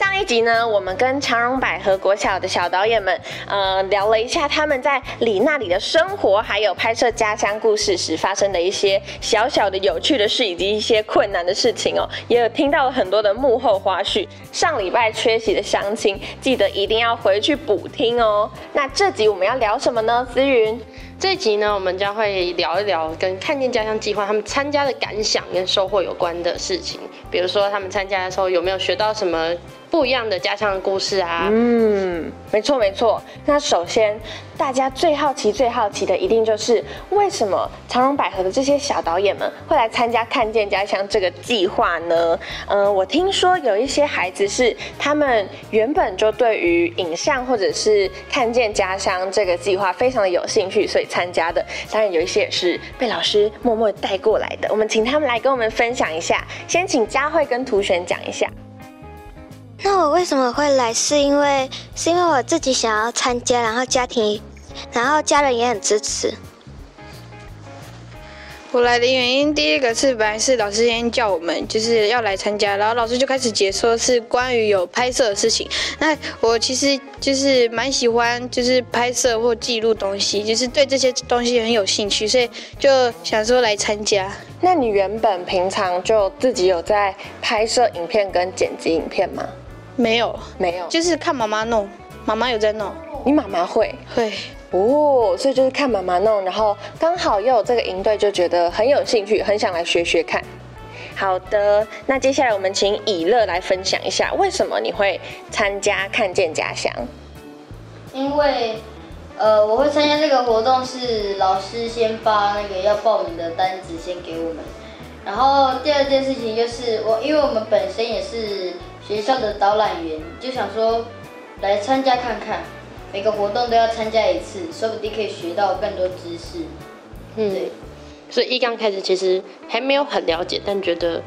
上一集呢，我们跟长荣百合国小的小导演们，呃，聊了一下他们在里那里的生活，还有拍摄家乡故事时发生的一些小小的有趣的事，以及一些困难的事情哦，也有听到了很多的幕后花絮。上礼拜缺席的乡亲，记得一定要回去补听哦。那这集我们要聊什么呢？思云。这集呢，我们将会聊一聊跟看见家乡计划他们参加的感想跟收获有关的事情，比如说他们参加的时候有没有学到什么。不一样的家乡的故事啊，嗯，没错没错。那首先，大家最好奇、最好奇的一定就是为什么长荣百合的这些小导演们会来参加看见家乡这个计划呢？嗯，我听说有一些孩子是他们原本就对于影像或者是看见家乡这个计划非常的有兴趣，所以参加的。当然有一些也是被老师默默带过来的。我们请他们来跟我们分享一下。先请佳慧跟图璇讲一下。那我为什么会来？是因为是因为我自己想要参加，然后家庭，然后家人也很支持。我来的原因，第一个是本来是老师先叫我们就是要来参加，然后老师就开始解说是关于有拍摄的事情。那我其实就是蛮喜欢就是拍摄或记录东西，就是对这些东西很有兴趣，所以就想说来参加。那你原本平常就自己有在拍摄影片跟剪辑影片吗？没有，没有，就是看妈妈弄，妈妈有在弄。你妈妈会？会。哦，所以就是看妈妈弄，然后刚好又有这个营队，就觉得很有兴趣，很想来学学看。好的，那接下来我们请以乐来分享一下，为什么你会参加看见家乡？因为，呃，我会参加这个活动是老师先发那个要报名的单子先给我们，然后第二件事情就是我，因为我们本身也是。学校的导览员就想说，来参加看看，每个活动都要参加一次，说不定可以学到更多知识。嗯，对。所以一刚开始其实还没有很了解，但觉得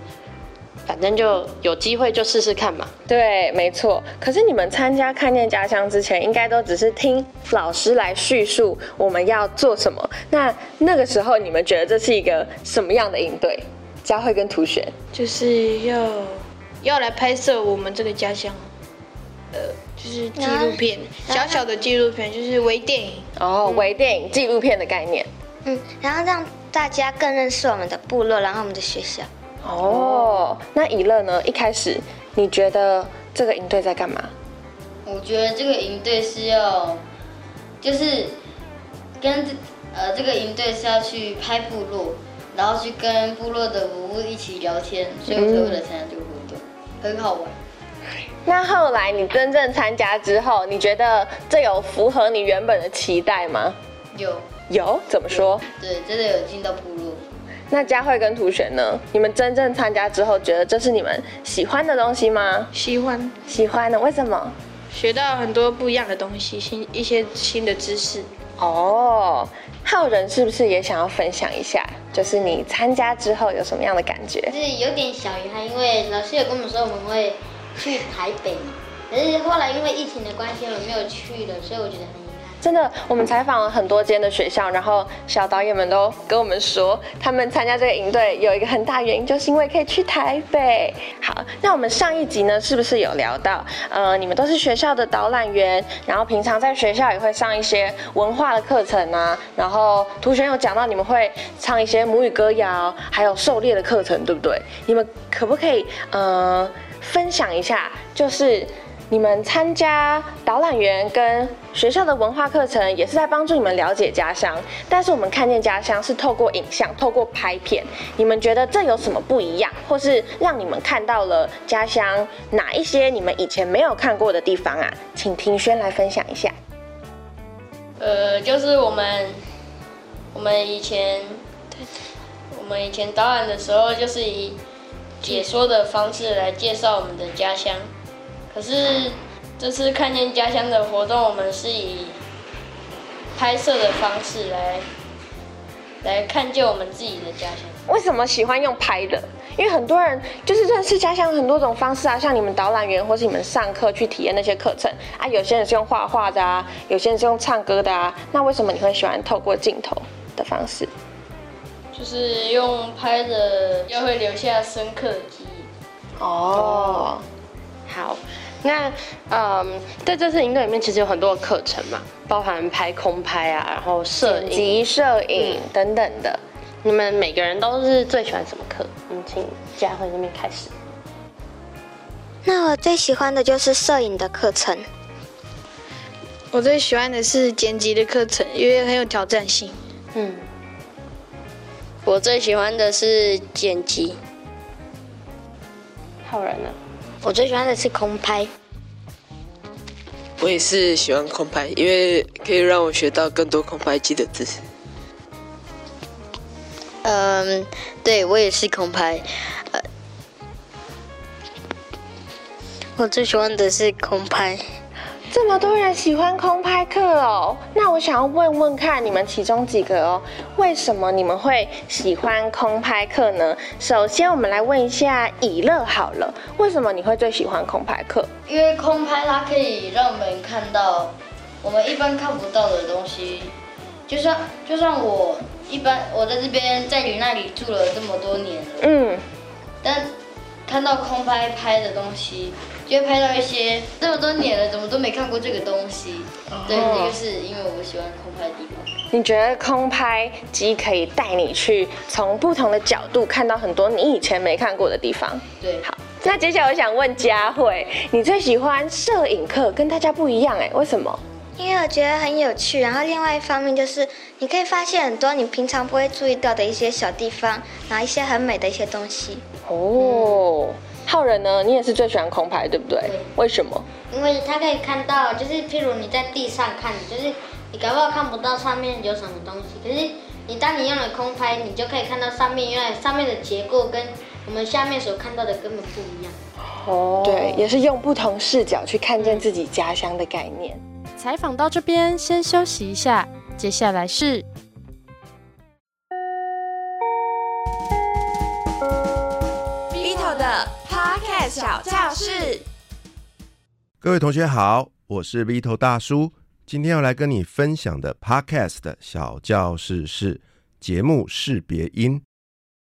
反正就有机会就试试看嘛。对，没错。可是你们参加看见家乡之前，应该都只是听老师来叙述我们要做什么。那那个时候你们觉得这是一个什么样的应对？佳慧跟图璇就是要。要来拍摄我们这个家乡，呃，就是纪录片，小小的纪录片，就是微电影哦，微电影纪录片的概念。嗯，然后让大家更认识我们的部落，然后我们的学校。哦，那以乐呢？一开始你觉得这个营队在干嘛？我觉得这个营队是要，就是跟呃这个营队是要去拍部落，然后去跟部落的服务一起聊天，所以我才为了参加。很好玩。那后来你真正参加之后，你觉得这有符合你原本的期待吗？有有，怎么说？对，真的有进到部落。那佳慧跟涂璇呢？你们真正参加之后，觉得这是你们喜欢的东西吗？喜欢，喜欢的。为什么？学到很多不一样的东西，新一些新的知识。哦，浩仁是不是也想要分享一下？就是你参加之后有什么样的感觉？就是有点小遗憾，因为老师有跟我们说我们会去台北，可是后来因为疫情的关系，我们没有去了，所以我觉得很。真的，我们采访了很多间的学校，然后小导演们都跟我们说，他们参加这个营队有一个很大原因，就是因为可以去台北。好，那我们上一集呢，是不是有聊到，呃，你们都是学校的导览员，然后平常在学校也会上一些文化的课程啊，然后图璇有讲到你们会唱一些母语歌谣，还有狩猎的课程，对不对？你们可不可以呃分享一下，就是？你们参加导览员跟学校的文化课程，也是在帮助你们了解家乡。但是我们看见家乡是透过影像、透过拍片。你们觉得这有什么不一样，或是让你们看到了家乡哪一些你们以前没有看过的地方啊？请庭轩来分享一下。呃，就是我们我们以前我们以前导览的时候，就是以解说的方式来介绍我们的家乡。可是这次看见家乡的活动，我们是以拍摄的方式来来看见我们自己的家乡。为什么喜欢用拍的？因为很多人就是认识家乡很多种方式啊，像你们导览员或是你们上课去体验那些课程啊，有些人是用画画的啊，有些人是用唱歌的啊。那为什么你会喜欢透过镜头的方式？就是用拍的，要会留下深刻的记忆。哦，好，那嗯，在这次营队里面，其实有很多的课程嘛，包含拍空拍啊，然后摄影、剪辑、摄影等等的。你们每个人都是最喜欢什么课？我们请佳慧那边开始。那我最喜欢的就是摄影的课程。我最喜欢的是剪辑的课程，因为很有挑战性。嗯，我最喜欢的是剪辑，浩然呢？我最喜欢的是空拍。我也是喜欢空拍，因为可以让我学到更多空拍机的知识。嗯，对我也是空拍。呃，我最喜欢的是空拍。这么多人喜欢空拍课哦，那我想要问问看你们其中几个哦，为什么你们会喜欢空拍课呢？首先，我们来问一下以乐好了，为什么你会最喜欢空拍课？因为空拍它可以让我们看到我们一般看不到的东西，就算就算我一般我在这边在你那里住了这么多年了，嗯，但看到空拍拍的东西，就会拍到一些这么多年了怎么都没看过这个东西。对，这个是因为我喜欢空拍的地方。你觉得空拍机可以带你去从不同的角度看到很多你以前没看过的地方？对，好，那接下来我想问佳慧，你最喜欢摄影课，跟大家不一样哎，为什么？因为我觉得很有趣，然后另外一方面就是你可以发现很多你平常不会注意到的一些小地方，然后一些很美的一些东西。哦，浩仁呢？你也是最喜欢空拍，对不对？对为什么？因为他可以看到，就是譬如你在地上看，就是你搞不好看不到上面有什么东西，可是你当你用了空拍，你就可以看到上面，原来上面的结构跟我们下面所看到的根本不一样。哦，对，也是用不同视角去看见自己家乡的概念。采访到这边，先休息一下，接下来是小教室。各位同学好，我是 Vito 大叔。今天要来跟你分享的 Podcast 的小教室是节目识别音。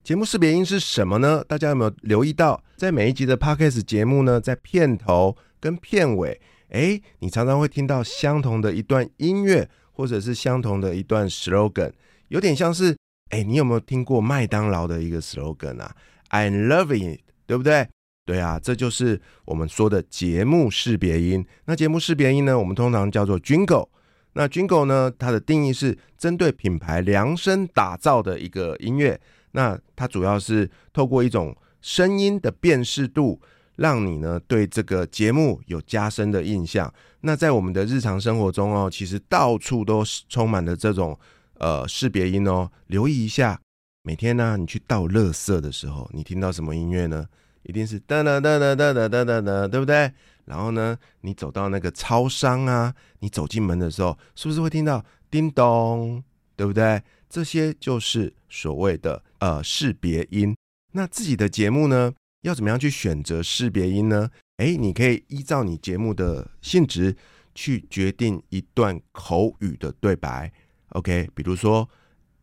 节目识别音是什么呢？大家有没有留意到，在每一集的 Podcast 节目呢，在片头跟片尾，哎，你常常会听到相同的一段音乐，或者是相同的一段 slogan，有点像是，哎，你有没有听过麦当劳的一个 slogan 啊？I loving it，对不对？对啊，这就是我们说的节目识别音。那节目识别音呢，我们通常叫做 jingle。那 jingle 呢，它的定义是针对品牌量身打造的一个音乐。那它主要是透过一种声音的辨识度，让你呢对这个节目有加深的印象。那在我们的日常生活中哦，其实到处都充满了这种呃识别音哦。留意一下，每天呢你去倒垃圾的时候，你听到什么音乐呢？一定是噔噔噔噔噔噔噔噔，对不对？然后呢，你走到那个超商啊，你走进门的时候，是不是会听到叮咚，对不对？这些就是所谓的呃识别音。那自己的节目呢，要怎么样去选择识别音呢？诶，你可以依照你节目的性质去决定一段口语的对白。OK，比如说。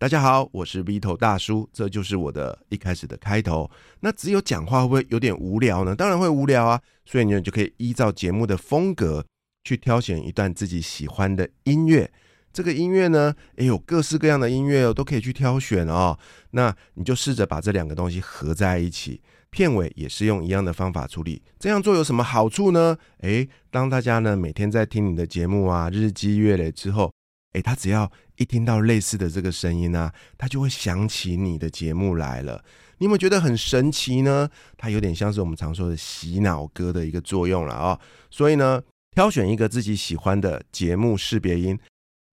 大家好，我是 Vito 大叔，这就是我的一开始的开头。那只有讲话会不会有点无聊呢？当然会无聊啊，所以你就可以依照节目的风格去挑选一段自己喜欢的音乐。这个音乐呢，也，有各式各样的音乐哦，都可以去挑选哦。那你就试着把这两个东西合在一起，片尾也是用一样的方法处理。这样做有什么好处呢？诶，当大家呢每天在听你的节目啊，日积月累之后。诶，他只要一听到类似的这个声音啊，他就会想起你的节目来了。你有没有觉得很神奇呢？它有点像是我们常说的洗脑歌的一个作用了啊。所以呢，挑选一个自己喜欢的节目识别音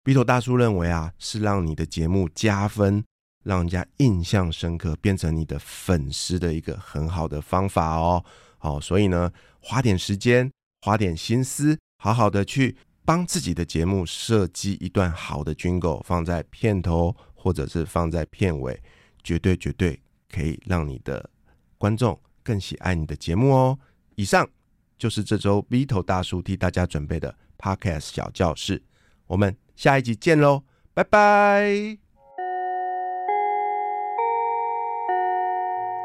，B 头大叔认为啊，是让你的节目加分，让人家印象深刻，变成你的粉丝的一个很好的方法哦。好，所以呢，花点时间，花点心思，好好的去。帮自己的节目设计一段好的 jingle，放在片头或者是放在片尾，绝对绝对可以让你的观众更喜爱你的节目哦。以上就是这周 V 头大叔替大家准备的 Podcast 小教室，我们下一集见喽，拜拜。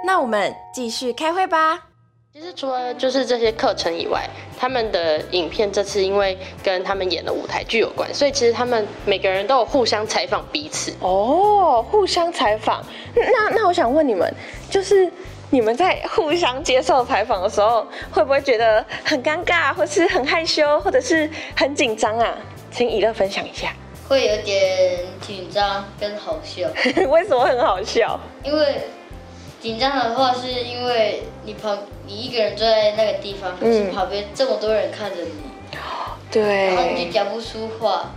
那我们继续开会吧。其实除了就是这些课程以外，他们的影片这次因为跟他们演的舞台剧有关，所以其实他们每个人都有互相采访彼此。哦，互相采访。那那我想问你们，就是你们在互相接受采访的时候，会不会觉得很尴尬，或是很害羞，或者是很紧张啊？请以乐分享一下。会有点紧张跟好笑。为什么很好笑？因为紧张的话，是因为你旁你一个人坐在那个地方，可是旁边这么多人看着你，对，然后你就讲不出话，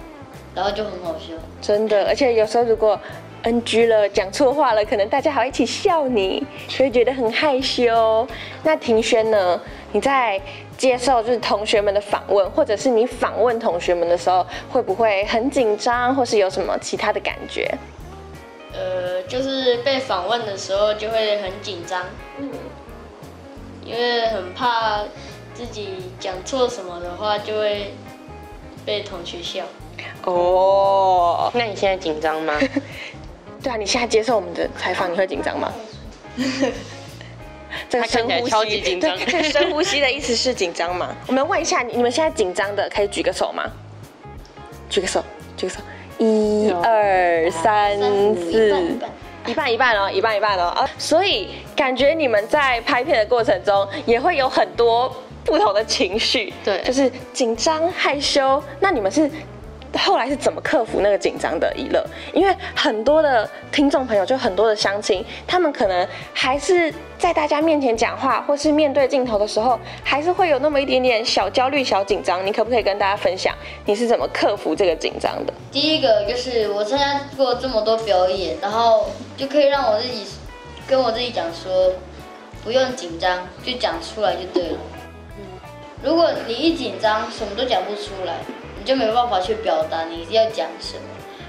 然后就很好笑。真的，而且有时候如果 NG 了，讲错话了，可能大家还会一起笑你，所以觉得很害羞。那庭轩呢？你在接受就是同学们的访问，或者是你访问同学们的时候，会不会很紧张，或是有什么其他的感觉？呃，就是被访问的时候就会很紧张，嗯，因为很怕自己讲错什么的话，就会被同学笑。哦，那你现在紧张吗？对啊，你现在接受我们的采访，你会紧张吗？这个深呼吸，超级紧张。这深呼吸的意思是紧张吗？我们问一下，你们现在紧张的可以举个手吗？举个手，举个手。一二三四，一半一半哦，一半一半哦啊！所以感觉你们在拍片的过程中也会有很多不同的情绪，对，就是紧张、害羞。那你们是？后来是怎么克服那个紧张的？一乐，因为很多的听众朋友，就很多的相亲，他们可能还是在大家面前讲话，或是面对镜头的时候，还是会有那么一点点小焦虑、小紧张。你可不可以跟大家分享，你是怎么克服这个紧张的？第一个就是我参加过这么多表演，然后就可以让我自己跟我自己讲说，不用紧张，就讲出来就对了。如果你一紧张，什么都讲不出来。你就没办法去表达你要讲什么，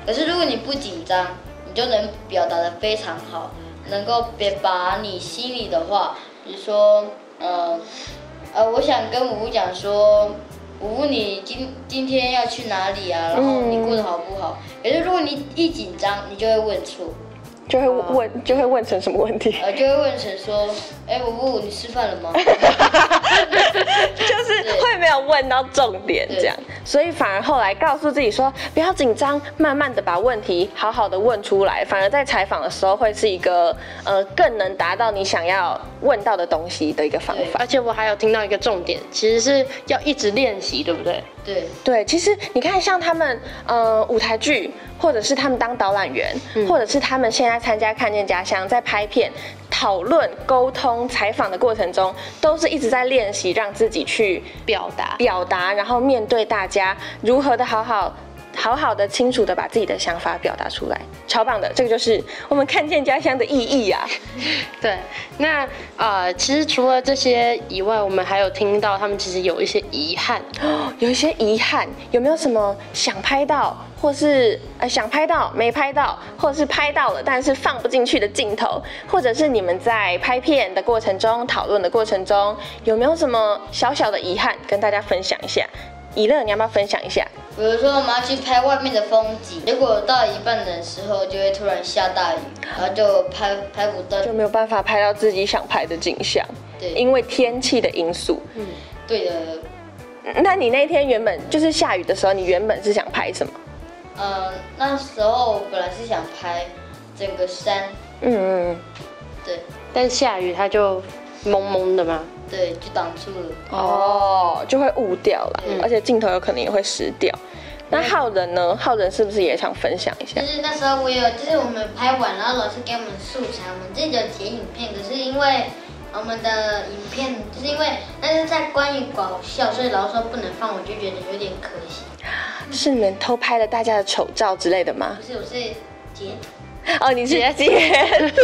可是如果你不紧张，你就能表达的非常好，能够别把你心里的话，比如说，呃，呃，我想跟五五讲说，五五你今今天要去哪里啊？然后你过得好不好？可是如果你一紧张，你就会问错。就会问，就会问成什么问题？呃，就会问成说，哎，五五，你吃饭了吗？就是会没有问到重点这样，所以反而后来告诉自己说，不要紧张，慢慢的把问题好好的问出来，反而在采访的时候会是一个呃更能达到你想要问到的东西的一个方法。而且我还有听到一个重点，其实是要一直练习，对不对？对对，其实你看，像他们呃舞台剧，或者是他们当导览员，或者是他们现在参加《看见家乡》在拍片、讨论、沟通、采访的过程中，都是一直在练习，让自己去表达、表达，然后面对大家，如何的好好。好好的、清楚的把自己的想法表达出来，超棒的！这个就是我们看见家乡的意义呀。对，那呃，其实除了这些以外，我们还有听到他们其实有一些遗憾，有一些遗憾，有没有什么想拍到，或是呃想拍到没拍到，或是拍到了但是放不进去的镜头，或者是你们在拍片的过程中、讨论的过程中，有没有什么小小的遗憾跟大家分享一下？以乐，你要不要分享一下？比如说，我们要去拍外面的风景，结果到一半的时候就会突然下大雨，然后就拍拍不到，就没有办法拍到自己想拍的景象。对，因为天气的因素。嗯，对的。那你那天原本就是下雨的时候，你原本是想拍什么？嗯，那时候我本来是想拍整个山。嗯嗯嗯。对，但下雨它就蒙蒙的吗。对，就挡住了哦，就会雾掉了，而且镜头有可能也会湿掉。那浩仁呢？浩仁是不是也想分享一下？就是那时候我有，就是我们拍完，然后老师给我们素材，我们自己有剪影片，可是因为我们的影片，就是因为那是在关于搞笑，所以老师说不能放，我就觉得有点可惜。是你们偷拍了大家的丑照之类的吗？不是，我是截图。哦，你是截图，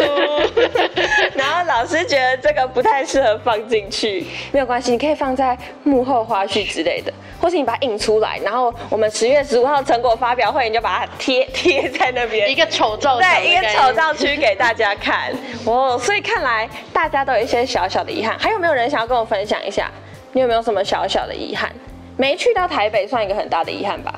然后老师觉得这个不太适合放进去，没有关系，你可以放在幕后花絮之类的，或是你把它印出来，然后我们十月十五号成果发表会，你就把它贴 贴在那边，一个丑照，对，一个丑照区给大家看。哦，所以看来大家都有一些小小的遗憾，还有没有人想要跟我分享一下？你有没有什么小小的遗憾？没去到台北算一个很大的遗憾吧？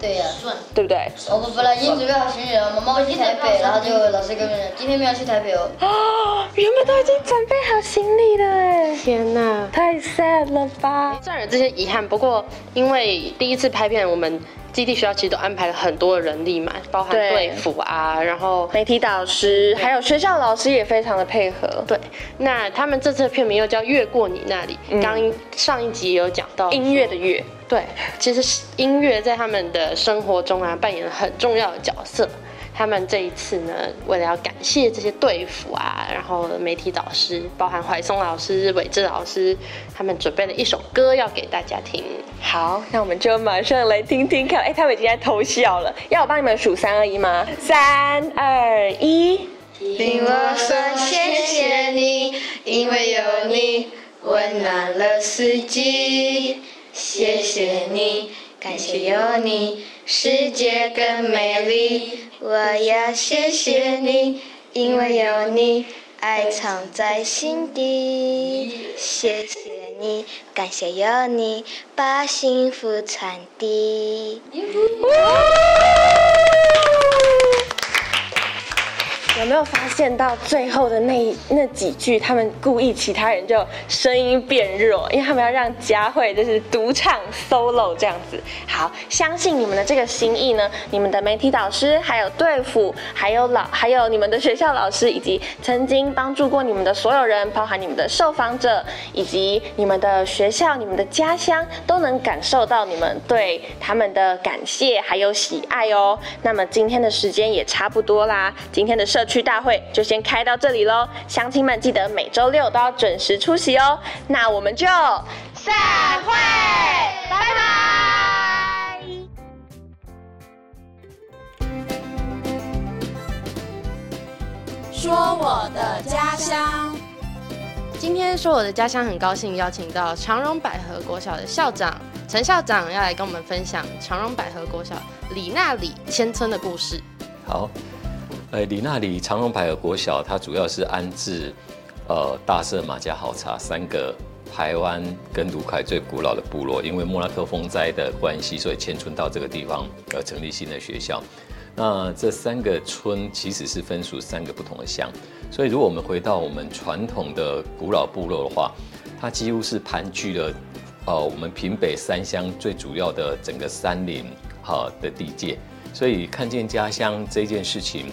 对呀，算，对不对？我们本来已经准备好行李了，妈妈会去台北，然后就老师跟我们讲，今天没有去台北哦。啊，原本都已经准备好行李了哎！天哪，太 sad 了吧！虽然有这些遗憾，不过因为第一次拍片，我们。基地学校其实都安排了很多的人力嘛，包含队服啊，然后媒体导师，还有学校老师也非常的配合。对，那他们这次的片名又叫《越过你那里》，刚上一集也有讲到音乐的乐。对，其实音乐在他们的生活中啊，扮演了很重要的角色。他们这一次呢，为了要感谢这些队服啊，然后媒体导师，包含怀松老师、伟志老师，他们准备了一首歌要给大家听。好，那我们就马上来听听看。哎，他们已经在偷笑了。要我帮你们数三二一吗？三二一。听我说，谢谢你，因为有你温暖了四季。谢谢你，感谢有你，世界更美丽。我要谢谢你，因为有你，爱藏在心底。谢谢你，感谢有你，把幸福传递。没有发现到最后的那那几句，他们故意其他人就声音变弱，因为他们要让佳慧就是独唱 solo 这样子。好，相信你们的这个心意呢，你们的媒体导师，还有队服，还有老，还有你们的学校老师，以及曾经帮助过你们的所有人，包含你们的受访者，以及你们的学校、你们的家乡，都能感受到你们对他们的感谢还有喜爱哦。那么今天的时间也差不多啦，今天的社。区大会就先开到这里喽，乡亲们记得每周六都要准时出席哦。那我们就散会，拜拜。说我的家乡，今天说我的家乡，很高兴邀请到长荣百合国小的校长陈校长要来跟我们分享长荣百合国小李那里千村的故事。好。呃，里那里长隆百合国小，它主要是安置，呃，大社、马家好茶三个台湾跟卢凯最古老的部落，因为莫拉克风灾的关系，所以迁村到这个地方，呃，成立新的学校。那这三个村其实是分属三个不同的乡，所以如果我们回到我们传统的古老部落的话，它几乎是盘踞了，呃，我们平北三乡最主要的整个山林哈的地界，所以看见家乡这件事情。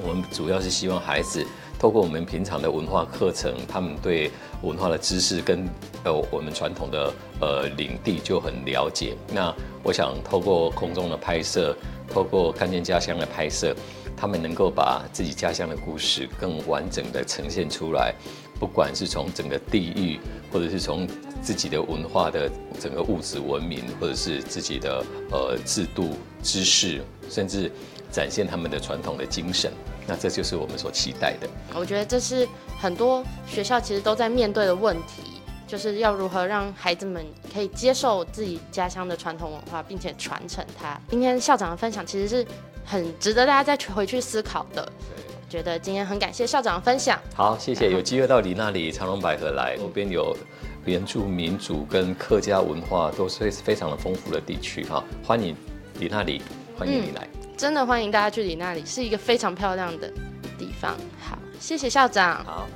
我们主要是希望孩子透过我们平常的文化课程，他们对文化的知识跟呃我们传统的呃领地就很了解。那我想透过空中的拍摄，透过看见家乡的拍摄，他们能够把自己家乡的故事更完整的呈现出来。不管是从整个地域，或者是从自己的文化的整个物质文明，或者是自己的呃制度知识，甚至。展现他们的传统的精神，那这就是我们所期待的。我觉得这是很多学校其实都在面对的问题，就是要如何让孩子们可以接受自己家乡的传统文化，并且传承它。今天校长的分享其实是很值得大家再回去思考的。觉得今天很感谢校长的分享。好，谢谢。有机会到你那里长隆百合来，那边有原住民族跟客家文化都是非常的丰富的地区哈，欢迎你那里，欢迎你来。真的欢迎大家去你那里，是一个非常漂亮的地方。好，谢谢校长。好，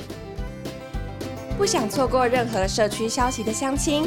不想错过任何社区消息的乡亲，